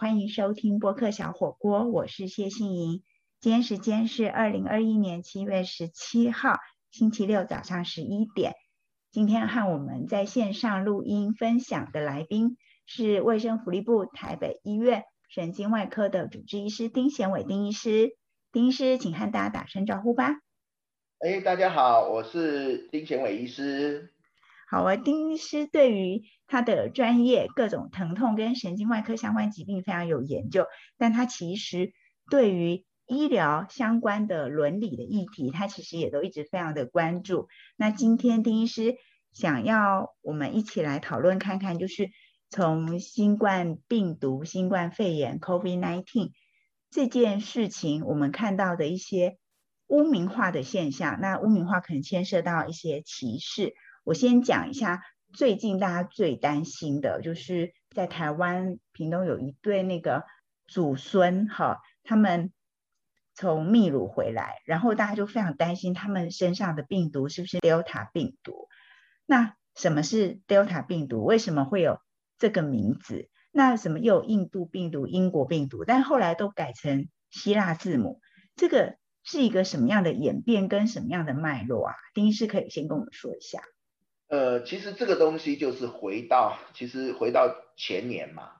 欢迎收听播客小火锅，我是谢杏莹。今天时间是二零二一年七月十七号星期六早上十一点。今天和我们在线上录音分享的来宾是卫生福利部台北医院神经外科的主治医师丁贤伟丁医师。丁医师，请和大家打声招呼吧。哎，大家好，我是丁贤伟医师。好啊，丁医师对于他的专业各种疼痛跟神经外科相关疾病非常有研究，但他其实对于医疗相关的伦理的议题，他其实也都一直非常的关注。那今天丁医师想要我们一起来讨论看看，就是从新冠病毒、新冠肺炎 （COVID-19） 这件事情，我们看到的一些污名化的现象。那污名化可能牵涉到一些歧视。我先讲一下最近大家最担心的，就是在台湾屏东有一对那个祖孙哈，他们从秘鲁回来，然后大家就非常担心他们身上的病毒是不是 Delta 病毒。那什么是 Delta 病毒？为什么会有这个名字？那什么又有印度病毒、英国病毒，但后来都改成希腊字母，这个是一个什么样的演变跟什么样的脉络啊？丁医师可以先跟我们说一下。呃，其实这个东西就是回到，其实回到前年嘛，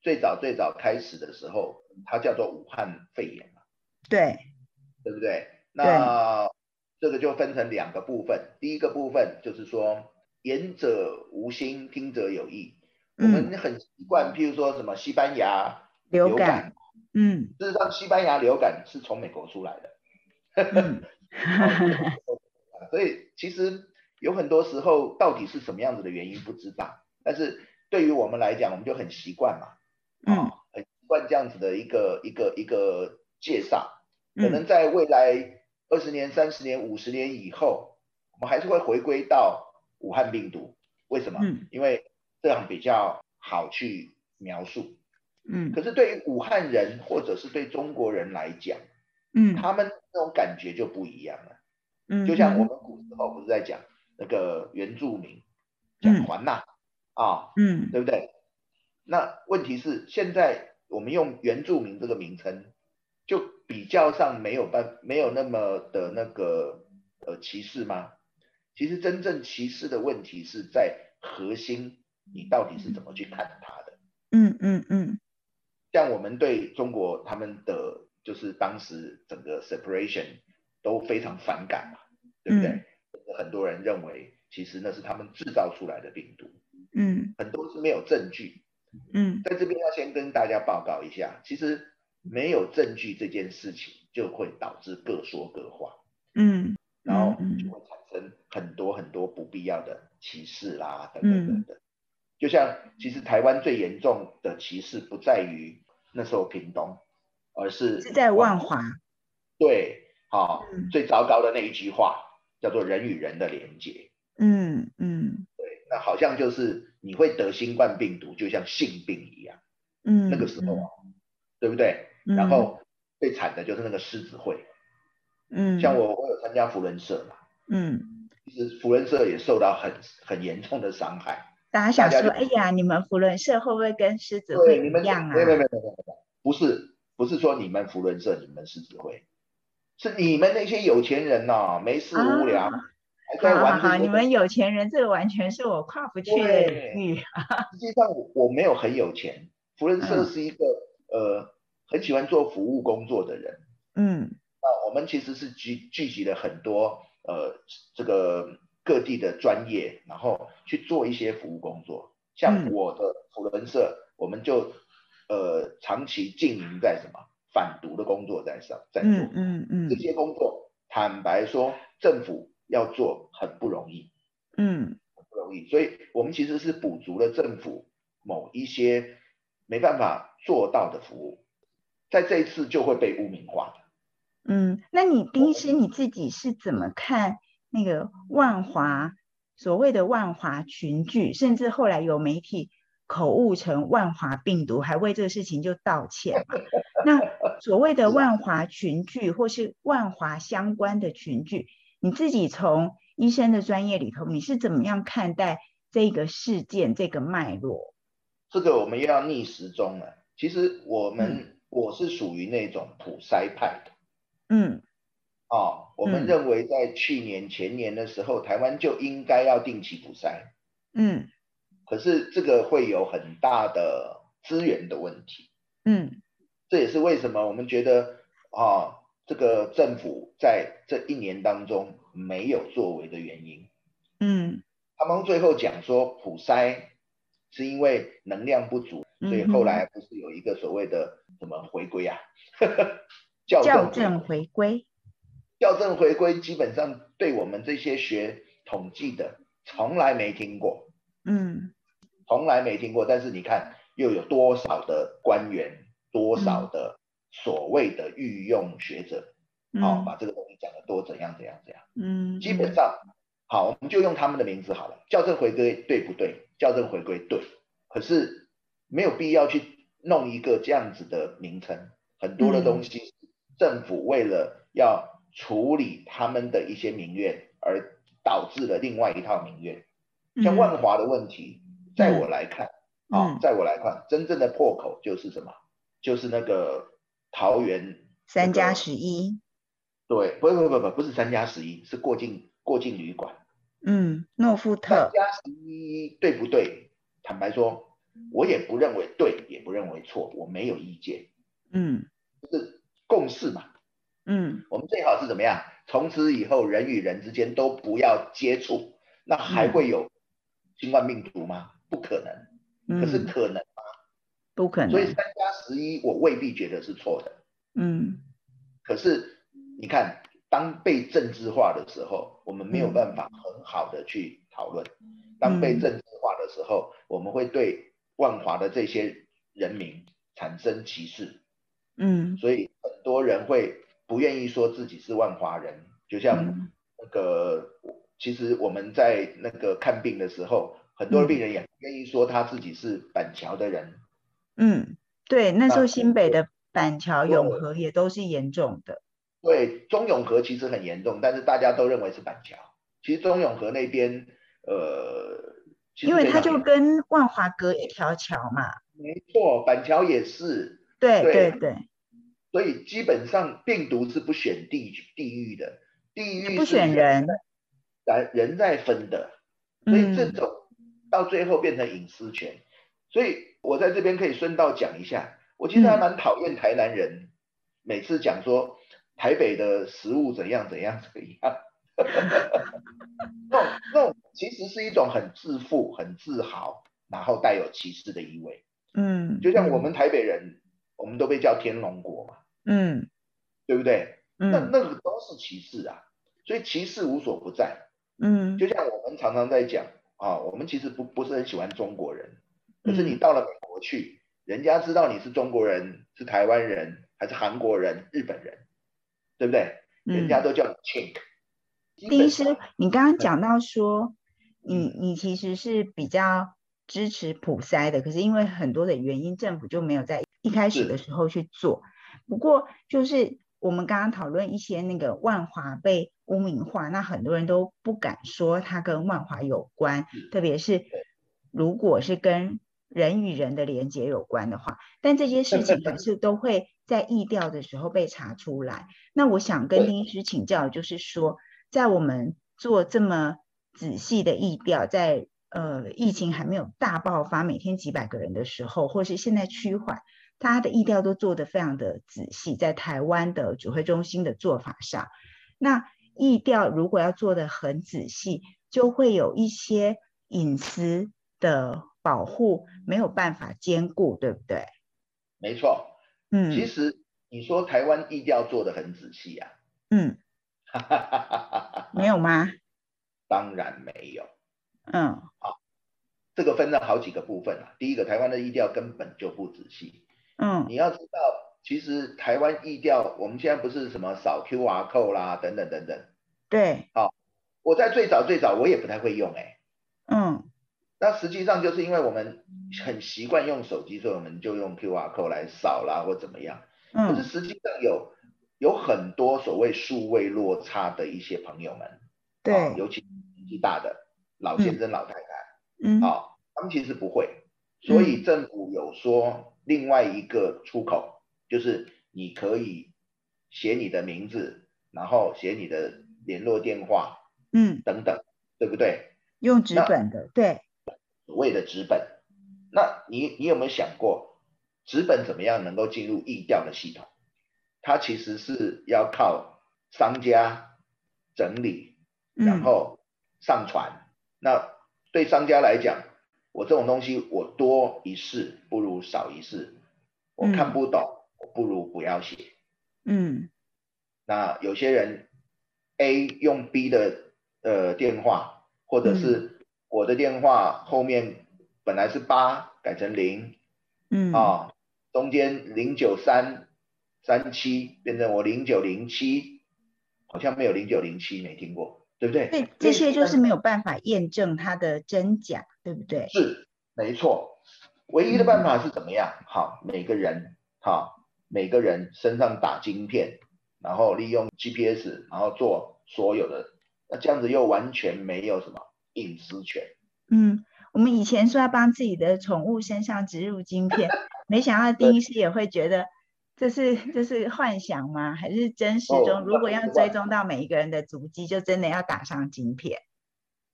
最早最早开始的时候，它叫做武汉肺炎嘛，对，对不对？那这个就分成两个部分，第一个部分就是说，言者无心，听者有意。我们很习惯，譬如说什么西班牙流感，嗯，事实上西班牙流感是从美国出来的，所以其实。有很多时候，到底是什么样子的原因不知道，但是对于我们来讲，我们就很习惯嘛，嗯，很习惯这样子的一个一个一个介绍。可能在未来二十年、三十年、五十年以后，我们还是会回归到武汉病毒。为什么？因为这样比较好去描述。嗯，可是对于武汉人或者是对中国人来讲，嗯，他们那种感觉就不一样了。嗯，就像我们古时候不是在讲。那个原住民讲还呐啊，嗯，对不对？那问题是现在我们用原住民这个名称，就比较上没有办没有那么的那个呃歧视吗？其实真正歧视的问题是在核心，你到底是怎么去看它的？嗯嗯嗯，像我们对中国他们的就是当时整个 separation 都非常反感嘛，对不对？很多人认为，其实那是他们制造出来的病毒，嗯，很多是没有证据，嗯，在这边要先跟大家报告一下，其实没有证据这件事情就会导致各说各话，嗯，然后就会产生很多很多不必要的歧视啦，等等等等。就像其实台湾最严重的歧视不在于那时候屏东，而是是在万华，对，好，最糟糕的那一句话。叫做人与人的连接，嗯嗯，对，那好像就是你会得新冠病毒，就像性病一样，嗯，那个时候啊，对不对？然后最惨的就是那个狮子会，嗯，像我我有参加福伦社嘛，嗯，其实福伦社也受到很很严重的伤害。大家想说，哎呀，你们福伦社会不会跟狮子会一样啊？没有没有没有没有，不是不是说你们福伦社你们狮子会。是你们那些有钱人呐，没事无聊还在玩。好，你们有钱人，这个完全是我跨不去的领域。实际上，我我没有很有钱。福伦社是一个呃很喜欢做服务工作的人。嗯，那我们其实是聚聚集了很多呃这个各地的专业，然后去做一些服务工作。像我的福伦社，我们就呃长期经营在什么？反毒的工作在上在做，嗯嗯。嗯，这些工作坦白说，政府要做很不容易，嗯，很不容易，所以我们其实是补足了政府某一些没办法做到的服务，在这一次就会被污名化嗯，那你丁医师你自己是怎么看那个万华所谓的万华群聚，甚至后来有媒体？口误成万华病毒，还为这个事情就道歉嘛？那所谓的万华群聚，或是万华相关的群聚，你自己从医生的专业里头，你是怎么样看待这个事件、这个脉络？这个我们又要逆时钟了。其实我们我是属于那种普筛派的，嗯哦，我们嗯认为在去年前年的时候，台湾就应该要定期普筛，嗯可是这个会有很大的资源的问题，嗯。这也是为什么我们觉得啊，这个政府在这一年当中没有作为的原因。嗯。他们最后讲说普筛是因为能量不足，所以后来不是有一个所谓的什么回归啊，校校正回归，校正回归，基本上对我们这些学统计的从来没听过，嗯从来没听过。但是你看，又有多少的官员，多少的所谓的御用学者，好，嗯把这个东西讲的多怎样怎样怎样。嗯，基本上，好，我们就用他们的名字好了。校正回归对不对？校正回归对，可是没有必要去弄一个这样子的名称。很多的东西，政府为了要处理他们的一些民怨，而导致了另外一套民怨。像万华的问题，在我来看，啊、嗯在我来看，真正的破口就是什么？就是那个桃园三加十一，对，不不不不不是三加十一，是过境过境旅馆。嗯，诺富特三特，加十一对不对？坦白说，我也不认为对，也不认为错，我没有意见，嗯就是共识嘛。嗯我们最好是怎么样？从此以后，人与人之间都不要接触，那还会有新冠病毒吗？不可能，可是嗯，可能吗。不可能，所以三加十一，我未必觉得是错的。嗯可是你看，当被政治化的时候，我们没有嗯办法很好的去讨论；当被嗯政治化的时候，我们会对万华的这些人民产生歧视，嗯所以很多人会不愿意说自己是万华人。就像嗯那个，其实我们在那个看病的时候，很多嗯病人也不愿意说他自己是板桥的人。嗯，对，那时候新北的板桥、永和也都是严重的，对，中永和其实很严重，但是大家都认为是板桥。其实中永和那边，呃，因为它就跟万华隔一条桥嘛，没错，板桥也是，对对对。对，所以基本上病毒是不选地地域的，地域不选人，人人在分的，所以这嗯种到最后变成隐私权。所以我在这边可以顺道讲一下，我其实还嗯蛮讨厌台南人每次讲说台北的食物怎样怎样怎样，那种那种其实是一种很自负、很自豪，然后带有歧视的意味。嗯，就像我们台北人，我们都被叫天龙国嘛，嗯对不对？那嗯那个都是歧视啊，所以歧视无所不在。嗯就像我们常常在讲啊，我们其实不不是很喜欢中国人，可是你嗯到了美国去，人家知道你是中国人、是台湾人还是韩国人、日本人，对不对？人家嗯，都叫你 chink。基丁医师，你刚刚讲到说，你嗯你其实是比较支持普筛的，可是因为很多的原因，政府就没有在一开始的时候去做。不过就是我们刚刚讨论一些那个万华被污名化，那很多人都不敢说它跟万华有关，特别是如果是跟人与人的连接有关的话，但这些事情还是都会在疫调的时候被查出来。那我想跟丁医师请教，就是说，在我们做这么仔细的疫调，在呃疫情还没有大爆发，每天几百个人的时候，或是现在趋缓，他的意调都做得非常的仔细，在台湾的指挥中心的做法上，那意调如果要做得很仔细，就会有一些隐私的保护没有办法兼顾，对不对？没错。嗯其实你说台湾意调做的很仔细啊，嗯，没有吗？当然没有。嗯好这个分了好几个部分啊。第一个，台湾的意调根本就不仔细。嗯。你要知道，其实台湾疫调，我们现在不是什么扫 QR code 啦，等等等等。对，好我在最早最早我也不太会用哎、嗯。那实际上就是因为我们很习惯用手机，所以我们就用 QR code 来扫啦或怎么样。可是嗯实际上有有很多所谓数位落差的一些朋友们，啊对，尤其年纪大的老先生、老太太，嗯。啊，他们其实不会，所以政府有说另外一个出口，就是你可以写你的名字，然后写你的联络电话，嗯，等等，对不对？用纸本的，对，所谓的纸本。那你你有没有想过，纸本怎么样能够进入易调的系统？它其实是要靠商家整理，然后上传。那对商家来讲，我这种东西我多一事不如少一事，我看不懂，我不如不要写。嗯。那有些人 A 用 B 的呃电话，或者是我的电话后面本来是八改成零，嗯啊，中间零九三三七变成我零九零七，好像没有零九零七没听过，对不对？对，这些就是没有办法验证它的真假，对不对？是，没错。唯一的办法是怎么样？好，每个人好，每个人身上打晶片。然后利用 GPS，然后做所有的，那这样子又完全没有什么隐私权。嗯，我们以前说要帮自己的宠物身上植入晶片，没想到丁医师也会觉得这是这是幻想吗？还是真实中？如果要追踪到每一个人的足迹，就真的要打上晶片。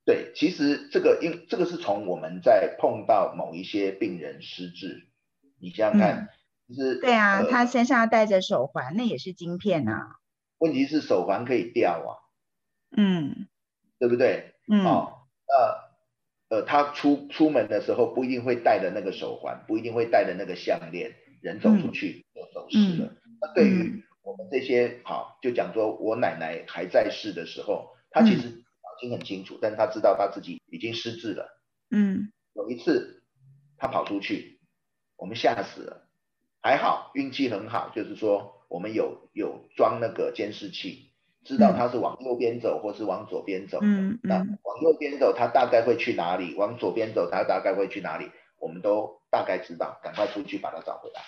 对，其实这个因这个是从我们在碰到某一些病人失智，你想想看。是，对啊，他身上戴着手环，那也是晶片啊。问题是手环可以掉啊，嗯，对不对？嗯，哦，呃，呃，他出出门的时候不一定会戴的那个手环，不一定会戴的那个项链，人走出去就走失了。那对于我们这些，好，就讲说我奶奶还在世的时候，她其实脑筋很清楚，但是她知道她自己已经失智了。嗯，有一次她跑出去，我们吓死了。还好运气很好，就是说我们有有装那个监视器，知道他是往右边走或是往左边走。嗯那往右边走，他大概会去哪里？往左边走，他大概会去哪里？我们都大概知道，赶快出去把他找回来。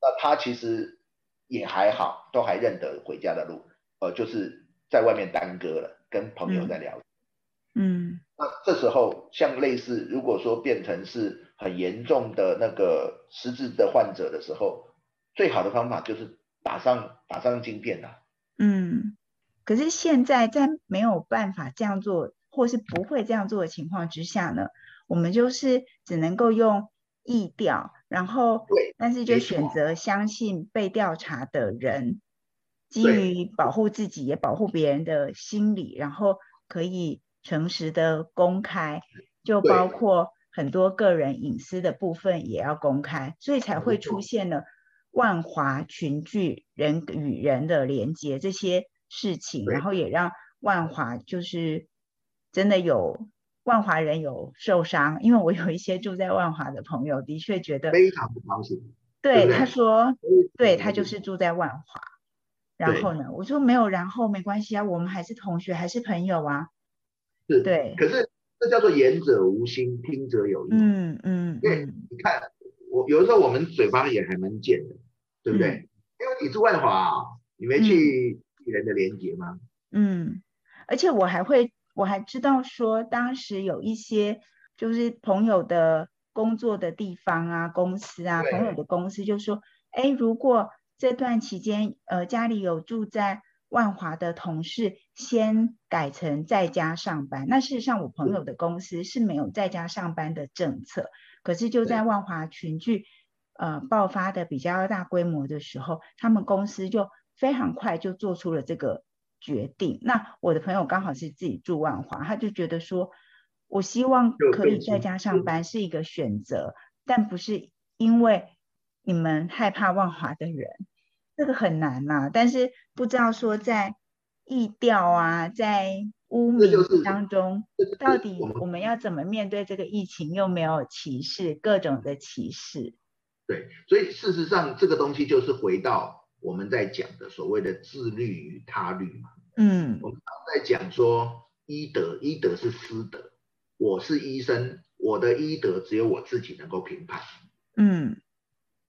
那他其实也还好，都还认得回家的路。呃，就是在外面耽搁了，跟朋友在聊。嗯。那这时候像类似，如果说变成是。很严重的那个失智的患者的时候，最好的方法就是打上打上晶片呐。嗯，可是现在在没有办法这样做，或是不会这样做的情况之下呢，我们就是只能够用意调，然后，但是就选择相信被调查的人，基于保护自己也保护别人的心理，然后可以诚实的公开，就包括。很多个人隐私的部分也要公开，所以才会出现了万华群聚人与人的连接这些事情，然后也让万华就是真的有万华人有受伤，因为我有一些住在万华的朋友，的确觉得非常不高兴。对，他说，对他就是住在万华，然后呢，我说没有，然后没关系啊，我们还是同学，还是朋友啊。是，对，可是。这叫做言者无心，听者有意。嗯嗯，因为你看，我有的时候我们嘴巴也还蛮贱的，对不对？因为你是万华，你没去人的连接吗？嗯，而且我还会，我还知道说，当时有一些就是朋友的工作的地方啊，公司啊，朋友的公司就说，哎，如果这段期间，呃，家里有住在。万华的同事先改成在家上班，那事实上我朋友的公司是没有在家上班的政策，可是就在万华群聚呃爆发的比较大规模的时候，他们公司就非常快就做出了这个决定。那我的朋友刚好是自己住万华，他就觉得说，我希望可以在家上班是一个选择，但不是因为你们害怕万华的人。这个很难呐，但是不知道说在意调啊，在污名当中，到底我们要怎么面对这个疫情？又没有歧视，各种的歧视。对，所以事实上这个东西就是回到我们在讲的所谓的自律与他律嘛。嗯，我们在讲说医德，医德是私德。我是医生，我的医德只有我自己能够评判。嗯，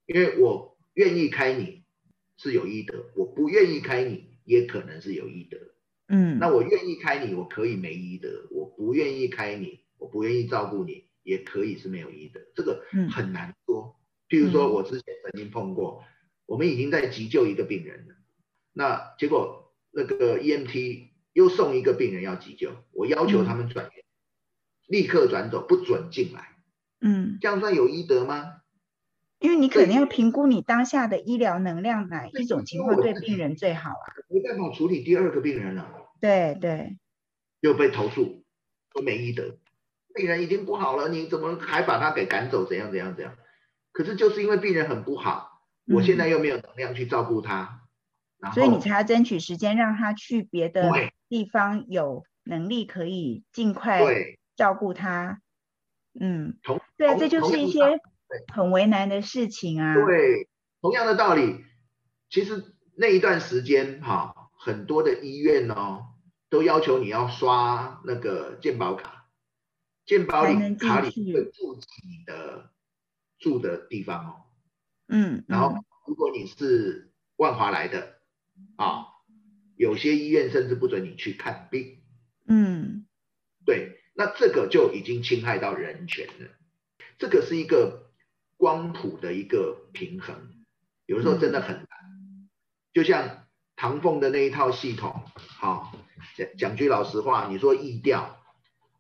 因为我愿意开你。是有医德，我不愿意开你，也可能是有医德。嗯，那我愿意开你，我可以没医德；我不愿意开你，我不愿意照顾你，也可以是没有医德。这个很难说。譬如说我之前曾经碰过，我们已经在急救一个病人了，那结果那个 EMT 又送一个病人要急救，我要求他们转院，立刻转走，不准进来。嗯，这样算有医德吗？因为你肯定要评估你当下的医疗能量，哪一种情况对病人最好啊？没办法处理第二个病人了。对对，又被投诉，说没医德，病人已经不好了，你怎么还把他给赶走？怎样怎样怎样？可是就是因为病人很不好，我现在又没有能量去照顾他，然后所以你才要争取时间让他去别的地方，有能力可以尽快照顾他。嗯，同对啊，这就是一些很为难的事情啊。对，同样的道理，其实那一段时间哈，很多的医院哦，都要求你要刷那个健保卡，健保里卡里去会注记你的住的地方哦。嗯，然后嗯如果你是万华来的啊，有些医院甚至不准你去看病。嗯对，那这个就已经侵害到人权了。这个是一个光谱的一个平衡，有的时候真的很难。就像唐凤的那一套系统，好、讲讲句老实话，你说意调，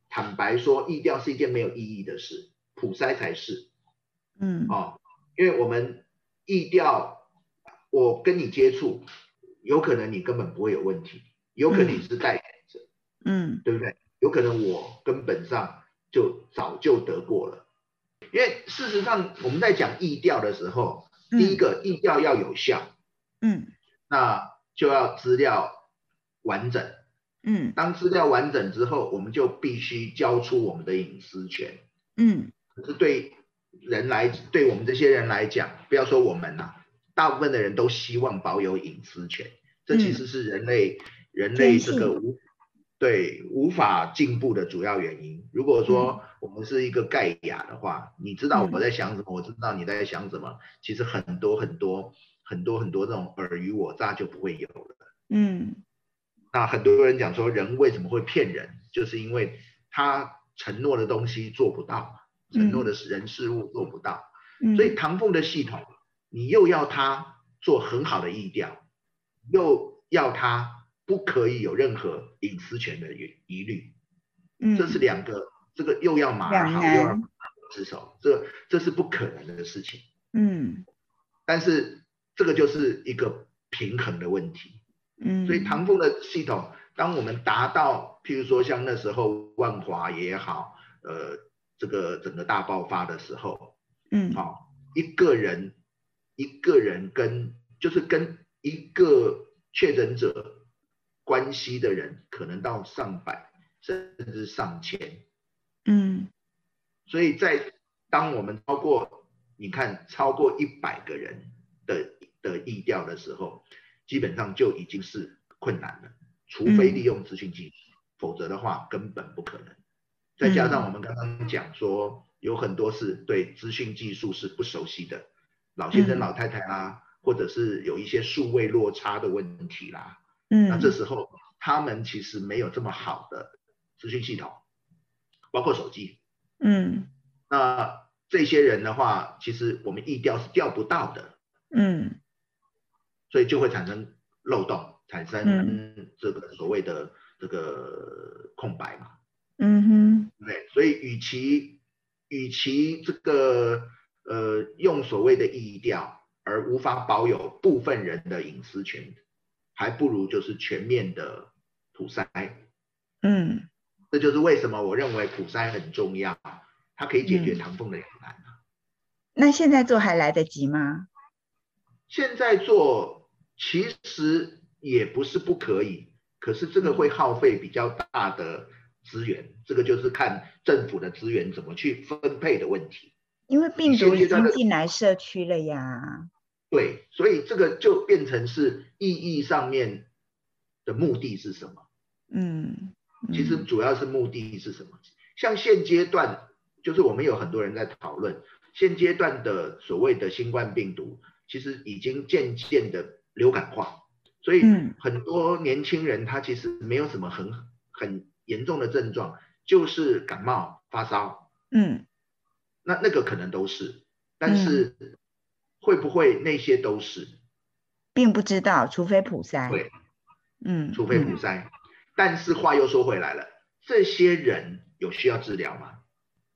坦白说，意调是一件没有意义的事，普筛才是嗯哦，因为我们意调，我跟你接触，有可能你根本不会有问题，有可能你是代言者。嗯对不对？有可能我根本上就早就得过了，因为事实上我们在讲意调的时候，嗯第一个意调要有效，嗯那就要资料完整。嗯当资料完整之后，我们就必须交出我们的隐私权。嗯可是对人来，对我们这些人来讲，不要说我们啦、大部分的人都希望保有隐私权，这其实是人类、人类这个无对无法进步的主要原因。如果说我们是一个盖亚的话，你知道我在想什么，我知道你在想什么，其实很多很多很多很多这种尔虞我诈就不会有了。嗯。那很多人讲说，人为什么会骗人，就是因为他承诺的东西做不到，承诺的人事物做不到。嗯，所以唐凤的系统，你又要他做很好的意调，又要他不可以有任何隐私权的疑疑虑，嗯。这是两个，这个又要马儿好，又要马儿之手，这这是不可能的事情。嗯。但是这个就是一个平衡的问题。嗯，所以唐凤的系统，当我们达到，譬如说像那时候万华也好，呃，这个整个大爆发的时候，嗯。好、一个人一个人跟就是跟一个确诊者关系的人，可能到上百甚至上千，嗯。所以在当我们超过你看超过一百个人的的意调的时候，基本上就已经是困难了，除非利用资讯技术，否则的话根本不可能。再加上我们刚刚讲说，有很多是对资讯技术是不熟悉的，老先生、嗯。老太太啦，或者是有一些数位落差的问题啦，嗯，那这时候他们其实没有这么好的资讯系统，包括手机。嗯。那这些人的话，其实我们意调是调不到的，嗯。所以就会产生漏洞，产生嗯。这个所谓的这个空白嘛，嗯哼？所以与其与其这个呃用所谓的意调而无法保有部分人的隐私权，还不如就是全面的普筛。嗯这就是为什么我认为普筛很重要，它可以解决嗯唐凤的两难。那现在做还来得及吗？现在做其实也不是不可以，可是这个会耗费比较大的资源，这个就是看政府的资源怎么去分配的问题。因为病毒已经进来社区了呀。对，所以这个就变成是意义上面的目的是什么？嗯，其实嗯主要是目的是什么？像现阶段，就是我们有很多人在讨论，现阶段的所谓的新冠病毒，其实已经渐渐的流感化，所以嗯很多年轻人他其实没有什么很很严重的症状，就是感冒发烧，嗯那那个可能都是，但是会不会那些都是？并不知道，除非普筛。对，嗯，除非普筛。但是话又说回来了，这些人有需要治疗吗？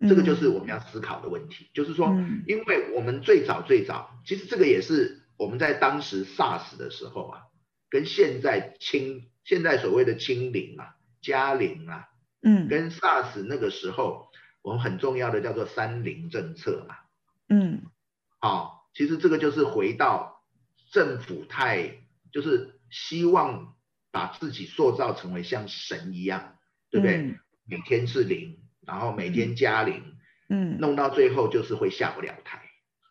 这个就是我们要思考的问题。就是说，因为我们最早最早，其实这个也是我们在当时 SARS 的时候啊，跟现在清现在所谓的清零啊、加零啊，嗯，跟 SARS 那个时候，我们很重要的叫做三零政策嘛，嗯，好，其实这个就是回到政府太就是希望把自己塑造成为像神一样，对不对？每天是零。然后每天加零，嗯，弄到最后就是会下不了台。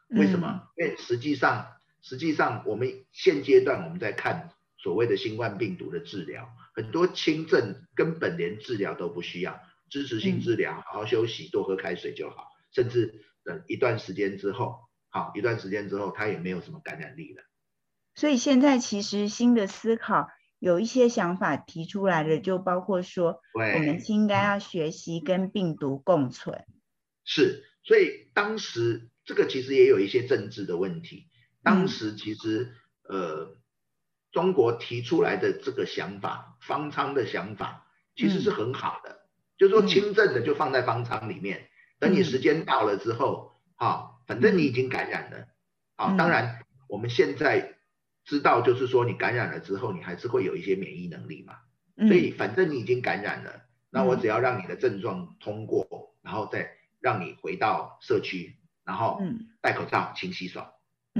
为什么？因为实际上，实际上我们现阶段我们在看所谓的新冠病毒的治疗，很多轻症根本连治疗都不需要，支持性治疗，好好休息，多喝开水就好。甚至等一段时间之后，好一段时间之后，它也没有什么感染力了。所以现在其实新的思考。有一些想法提出来的，就包括说，我们应该要学习跟病毒共存。是，所以当时这个其实也有一些政治的问题。当时其实呃，中国提出来的这个想法，方舱的想法其实是很好的，就是说轻症的就放在方舱里面，等你时间到了之后，好，反正你已经感染了，啊，当然我们现在。知道就是说，你感染了之后，你还是会有一些免疫能力嘛。所以反正你已经感染了，那我只要让你的症状通过，然后再让你回到社区，然后戴口罩、勤洗手，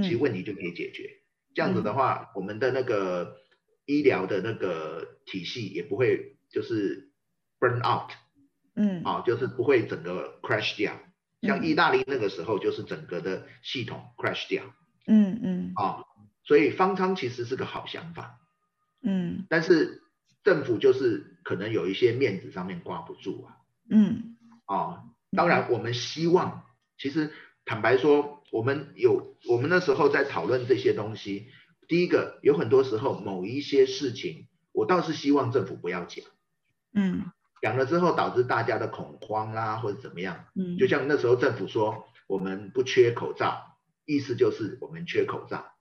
其实问题就可以解决。这样子的话，我们的那个医疗的那个体系也不会就是 burn out，嗯，啊，就是不会整个 crash 掉。像意大利那个时候，就是整个的系统 crash 掉。嗯嗯，啊。所以方舱其实是个好想法，嗯，但是政府就是可能有一些面子上面挂不住啊，嗯，啊，当然我们希望，其实坦白说，我们有我们那时候在讨论这些东西，第一个有很多时候某一些事情，我倒是希望政府不要讲，嗯，讲了之后导致大家的恐慌啦或者怎么样，嗯，就像那时候政府说我们不缺口罩，意思就是我们缺口罩。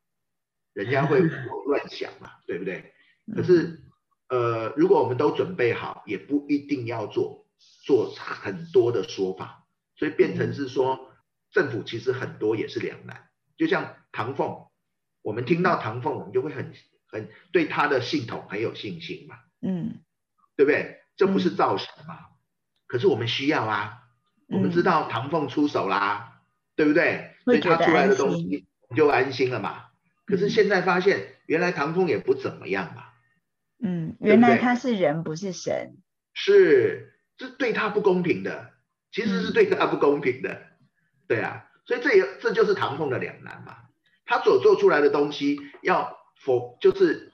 人家会乱想嘛，对不对？可是，呃，如果我们都准备好，也不一定要做做很多的说法，所以变成是说，政府其实很多也是两难。就像唐凤，我们听到唐凤，我们就会很很对他的系统很有信心嘛，嗯，对不对？这不是造神嘛？可是我们需要啊，我们知道唐凤出手啦，对不对？所以他出来的东西就安心了嘛。可是现在发现，原来唐风也不怎么样嘛。嗯，原来他是人，不是神。是，这对他不公平的，其实是对他不公平的。对啊，所以这也这就是唐凤的两难嘛。他所做出来的东西要 for 就是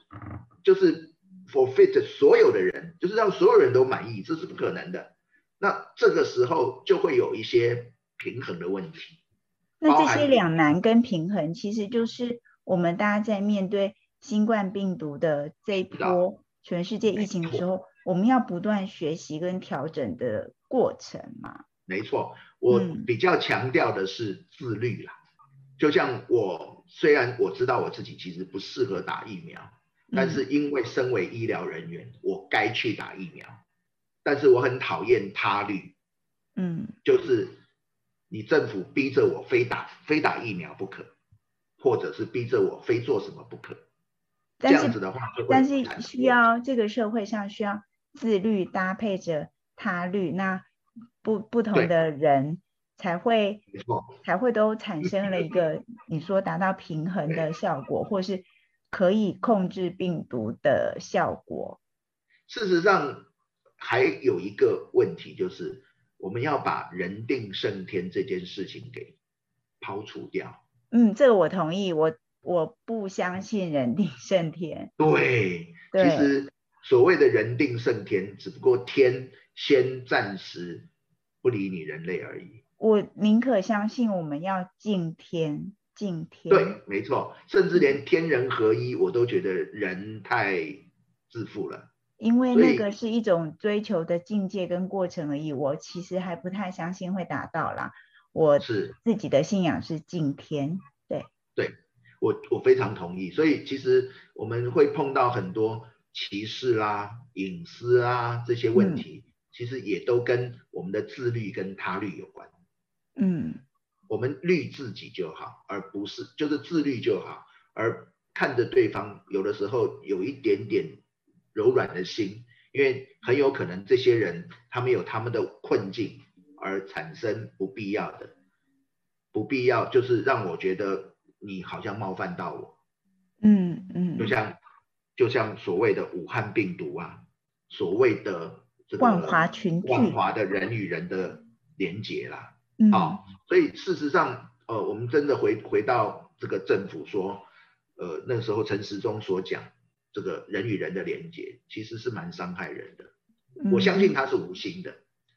就是 forfeit 所有的人，就是让所有人都满意，这是不可能的。那这个时候就会有一些平衡的问题。那这些两难跟平衡，其实就是。我们大家在面对新冠病毒的这一波全世界疫情的时候，我们要不断学习跟调整的过程嘛？没错，我比较强调的是自律啦。就像我虽然我知道我自己其实不适合打疫苗，但是因为身为医疗人员，我该去打疫苗。但是我很讨厌他律，嗯，就是你政府逼着我非打非打疫苗不可。或者是逼着我非做什么不可，这样子的话，但是需要这个社会上需要自律搭配着他律，那不不同的人才会才会都产生了一个你说达到平衡的效果，或是可以控制病毒的效果。事实上，还有一个问题就是，我们要把人定胜天这件事情给抛除掉。嗯，这个我同意。我我不相信人定胜天。对，其实所谓的人定胜天，只不过天先暂时不理你人类而已。我宁可相信我们要敬天，敬天。对，没错，甚至连天人合一，我都觉得人太自负了。因为那个是一种追求的境界跟过程而已，我其实还不太相信会达到啦。我是自己的信仰是敬天，对对我我非常同意。所以其实我们会碰到很多歧视啦、隐私啊这些问题，其实也都跟我们的自律跟他律有关。嗯，我们律自己就好，而不是就是自律就好，而看着对方有的时候有一点点柔软的心，因为很有可能这些人他们有他们的困境，而产生不必要的、不必要，就是让我觉得你好像冒犯到我。嗯嗯，就像就像所谓的武汉病毒啊，所谓的这个万华群聚万华的人与人的连结啦。嗯好、所以事实上，呃，我们真的回回到这个政府说，呃，那时候陈时中所讲这个人与人的连结，其实是蛮伤害人的。我相信他是无心的，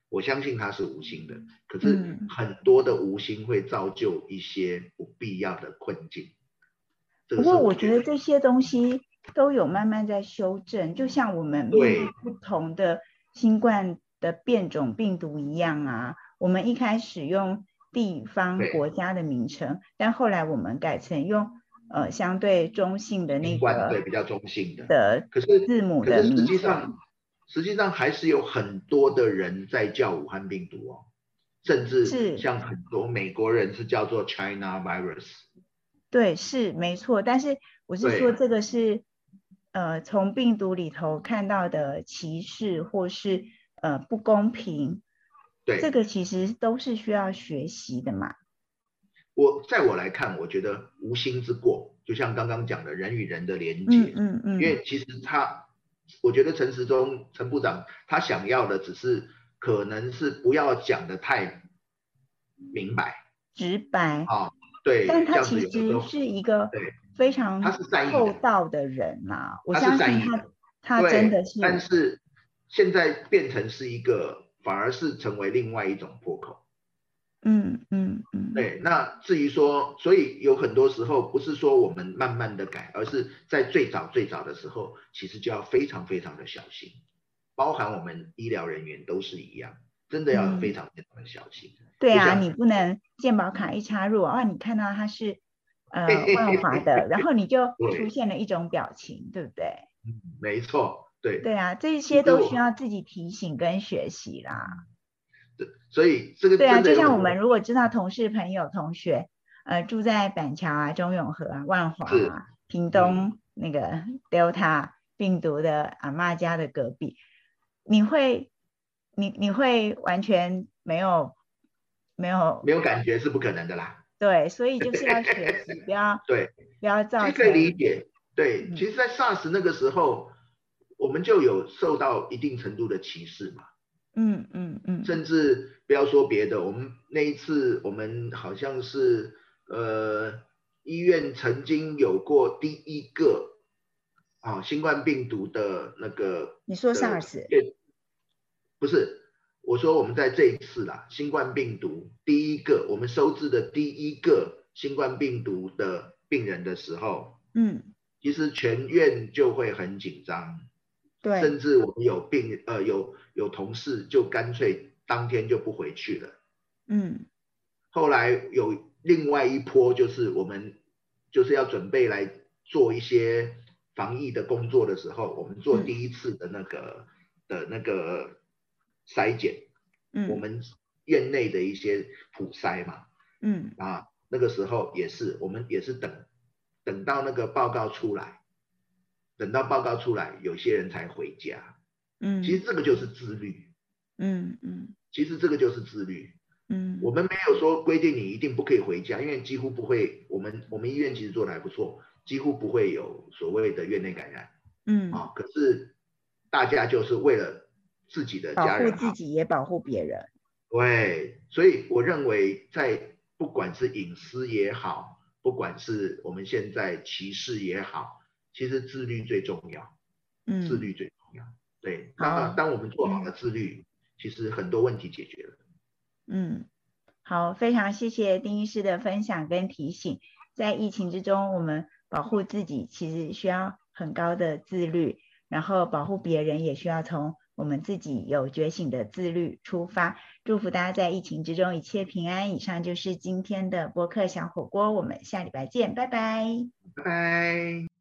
我相信他是无心的。可是嗯很多的无心会造就一些不必要的困境。这不过我觉得这些东西都有慢慢在修正，就像我们对不同的新冠的变种病毒一样啊。我们一开始用地方国家的名称，但后来我们改成用呃相对中性的那新冠对比较中性的。的可是字母的名称。际上，实际上还是有很多的人在叫武汉病毒哦，甚是至像很多美国人是叫做 China virus。对，是没错，但是我是说这个是呃从病毒里头看到的歧视或是呃不公平，对，这个其实都是需要学习的嘛。我在我来看，我觉得无心之过，就像刚刚讲的人与人的连嗯接，嗯嗯，因为其实他，我觉得陈时中陈部长他想要的只是可能是不要讲的太明白直白，啊，对，但他其实是一个对非常他是善意厚道的人呐、我是相信他他真的是，但是现在变成是一个，反而是成为另外一种破口。嗯嗯嗯，对，那至于说，所以有很多时候不是说我们慢慢的改，而是在最早最早的时候，其实就要非常非常的小心，包含我们医疗人员都是一样，真的要嗯非常非常的小心。对啊，你不能健保卡一插入啊，你看到他是呃 万华的，然后你就出现了一种表情，对不对？嗯，没错，对，对啊，这些都需要自己提醒跟学习啦。对所以这个对啊，就像我们如果知道同事、朋友、同学，呃，住在板桥啊、中永和啊、万华啊、屏东那个 Delta 病毒的阿嬷家的隔壁，你会，你你会完全没有没有没有感觉是不可能的啦。对，所以就是要学习，不要对，不要可以理解。对，嗯其实，在 SARS 那个时候，我们就有受到一定程度的歧视嘛。嗯嗯嗯甚至不要说别的，我们那一次我们好像是呃医院曾经有过第一个啊新冠病毒的那个你说 SARS 对不是我说我们在这一次啦，新冠病毒第一个我们收治的第一个新冠病毒的病人的时候，嗯其实全院就会很紧张。对甚至我们有病呃有有同事就干脆当天就不回去了。嗯后来有另外一波，就是我们就是要准备来做一些防疫的工作的时候，我们做嗯第一次的那个、的那个筛检，嗯我们院内的一些普筛嘛，嗯啊，那个时候也是我们也是等等到那个报告出来，等到报告出来，有些人才回家。嗯其实这个就是自律，嗯嗯其实这个就是自律。嗯我们没有说规定你一定不可以回家，因为几乎不会。我们我们医院其实做的还不错，几乎不会有所谓的院内感染嗯啊。可是大家就是为了自己的保护家人好，自己也保护别人。对，所以我认为在不管是隐私也好，不管是我们现在歧视也好，其实自律最重要，嗯，自律最重要。对，好那当我们做好了自律，其实很多问题解决了。嗯，好，非常谢谢丁医师的分享跟提醒。在疫情之中，我们保护自己其实需要很高的自律，然后保护别人也需要从我们自己有觉醒的自律出发。祝福大家在疫情之中一切平安。以上就是今天的播客小火锅，我们下礼拜见，拜拜，拜拜。